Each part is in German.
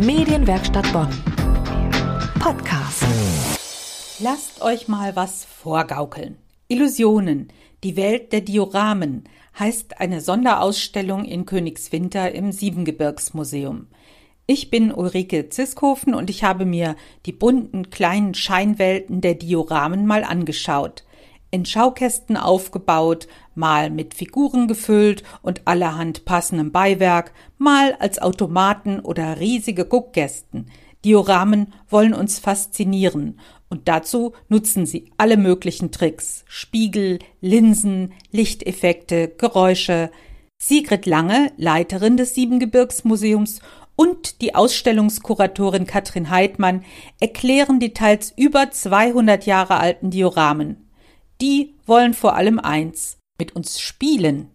Medienwerkstatt Bonn. Podcast. Lasst euch mal was vorgaukeln. Illusionen, die Welt der Dioramen heißt eine Sonderausstellung in Königswinter im Siebengebirgsmuseum. Ich bin Ulrike Ziskhofen und ich habe mir die bunten kleinen Scheinwelten der Dioramen mal angeschaut in Schaukästen aufgebaut, mal mit Figuren gefüllt und allerhand passendem Beiwerk, mal als Automaten oder riesige Guckkästen. Dioramen wollen uns faszinieren und dazu nutzen sie alle möglichen Tricks, Spiegel, Linsen, Lichteffekte, Geräusche. Sigrid Lange, Leiterin des Siebengebirgsmuseums und die Ausstellungskuratorin Katrin Heidmann erklären die teils über 200 Jahre alten Dioramen die wollen vor allem eins, mit uns spielen.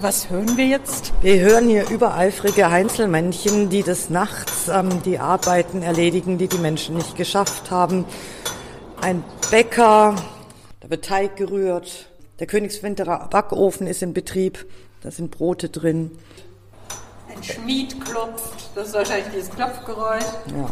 Was hören wir jetzt? Wir hören hier übereifrige Heinzelmännchen, die des Nachts ähm, die Arbeiten erledigen, die die Menschen nicht geschafft haben. Ein Bäcker, da wird Teig gerührt. Der Königswinterer Backofen ist in Betrieb, da sind Brote drin. Ein Schmied klopft, das ist wahrscheinlich dieses Klopfgeräusch. Ja.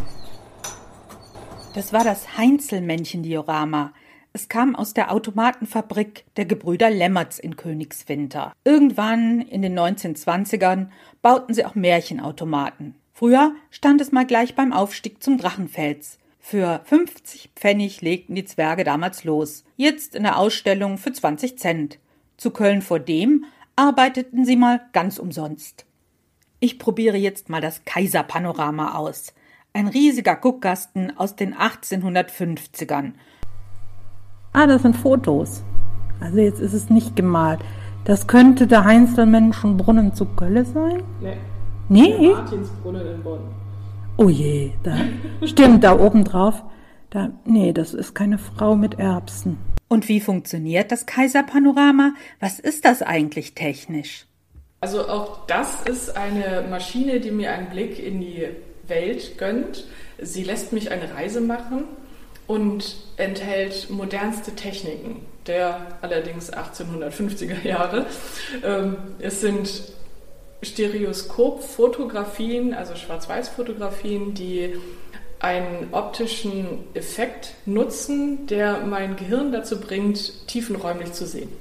Das war das Heinzelmännchen-Diorama. Es kam aus der Automatenfabrik der Gebrüder Lemmertz in Königswinter. Irgendwann in den 1920ern bauten sie auch Märchenautomaten. Früher stand es mal gleich beim Aufstieg zum Drachenfels. Für 50 Pfennig legten die Zwerge damals los. Jetzt in der Ausstellung für 20 Cent. Zu Köln vor dem arbeiteten sie mal ganz umsonst. Ich probiere jetzt mal das Kaiserpanorama aus. Ein riesiger Guckkasten aus den 1850ern. Ah, das sind Fotos. Also jetzt ist es nicht gemalt. Das könnte der Heinzelmenschenbrunnen zu Kölle sein? Nee. Nee? Der Martinsbrunnen in Bonn. Oh je, da stimmt da oben drauf. Da, nee, das ist keine Frau mit Erbsen. Und wie funktioniert das Kaiserpanorama? Was ist das eigentlich technisch? Also auch das ist eine Maschine, die mir einen Blick in die Welt gönnt. Sie lässt mich eine Reise machen und enthält modernste Techniken der allerdings 1850er Jahre. Ähm, es sind Stereoskop-Fotografien, also Schwarz-Weiß-Fotografien, die einen optischen Effekt nutzen, der mein Gehirn dazu bringt, tiefenräumlich zu sehen.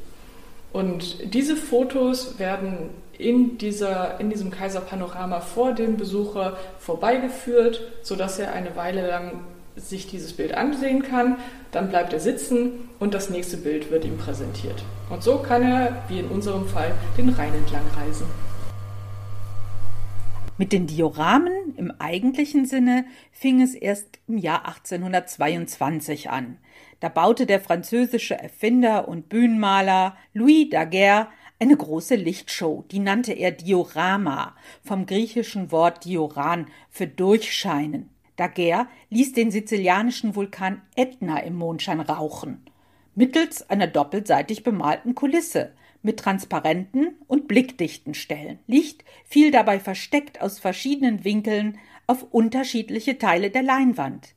Und diese Fotos werden in, dieser, in diesem Kaiserpanorama vor dem Besucher vorbeigeführt, sodass er eine Weile lang sich dieses Bild ansehen kann, dann bleibt er sitzen und das nächste Bild wird ihm präsentiert. Und so kann er, wie in unserem Fall, den Rhein entlang reisen. Mit den Dioramen im eigentlichen Sinne fing es erst im Jahr 1822 an. Da baute der französische Erfinder und Bühnenmaler Louis Daguerre eine große Lichtshow, die nannte er Diorama, vom griechischen Wort Dioran für durchscheinen. Daguerre ließ den sizilianischen Vulkan Ätna im Mondschein rauchen, mittels einer doppelseitig bemalten Kulisse mit transparenten und blickdichten Stellen. Licht fiel dabei versteckt aus verschiedenen Winkeln auf unterschiedliche Teile der Leinwand.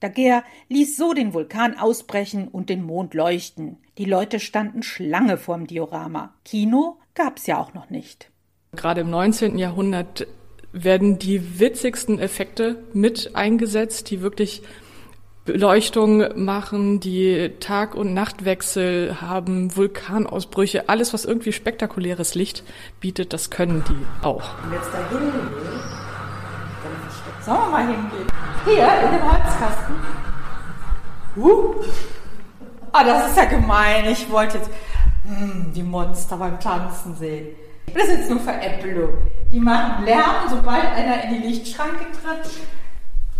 Daguerre ließ so den Vulkan ausbrechen und den Mond leuchten. Die Leute standen Schlange vorm Diorama. Kino gab's ja auch noch nicht. Gerade im 19. Jahrhundert werden die witzigsten Effekte mit eingesetzt, die wirklich Beleuchtung machen, die Tag- und Nachtwechsel haben, Vulkanausbrüche, alles, was irgendwie spektakuläres Licht bietet, das können die auch. Und jetzt da hingehen, dann Sollen wir mal hingehen? Hier, in dem Holzkasten. Uh. Ah, das ist ja gemein. Ich wollte jetzt hm, die Monster beim Tanzen sehen. Das ist jetzt nur Veräppelung. Die machen Lärm, sobald einer in die Lichtschranke tritt.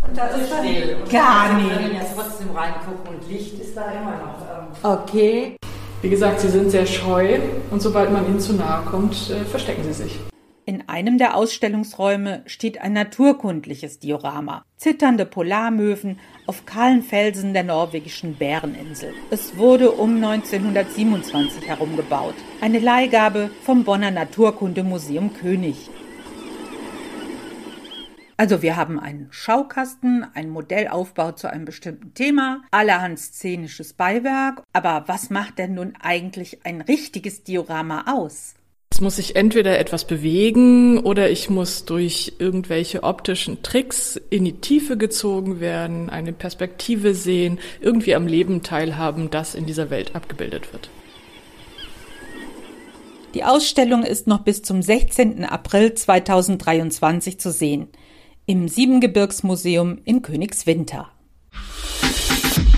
Und da ist dann still. gar nicht. Wir können ja trotzdem reingucken und Licht ist da immer noch. Ähm. Okay. Wie gesagt, sie sind sehr scheu und sobald man ihnen zu nahe kommt, äh, verstecken sie sich. In einem der Ausstellungsräume steht ein naturkundliches Diorama. Zitternde Polarmöwen auf kahlen Felsen der norwegischen Bäreninsel. Es wurde um 1927 herum gebaut. Eine Leihgabe vom Bonner Naturkundemuseum König. Also wir haben einen Schaukasten, einen Modellaufbau zu einem bestimmten Thema, allerhand szenisches Beiwerk. Aber was macht denn nun eigentlich ein richtiges Diorama aus? Es muss sich entweder etwas bewegen oder ich muss durch irgendwelche optischen Tricks in die Tiefe gezogen werden, eine Perspektive sehen, irgendwie am Leben teilhaben, das in dieser Welt abgebildet wird. Die Ausstellung ist noch bis zum 16. April 2023 zu sehen im Siebengebirgsmuseum in Königswinter.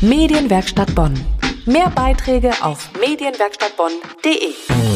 Medienwerkstatt Bonn. Mehr Beiträge auf medienwerkstattbonn.de.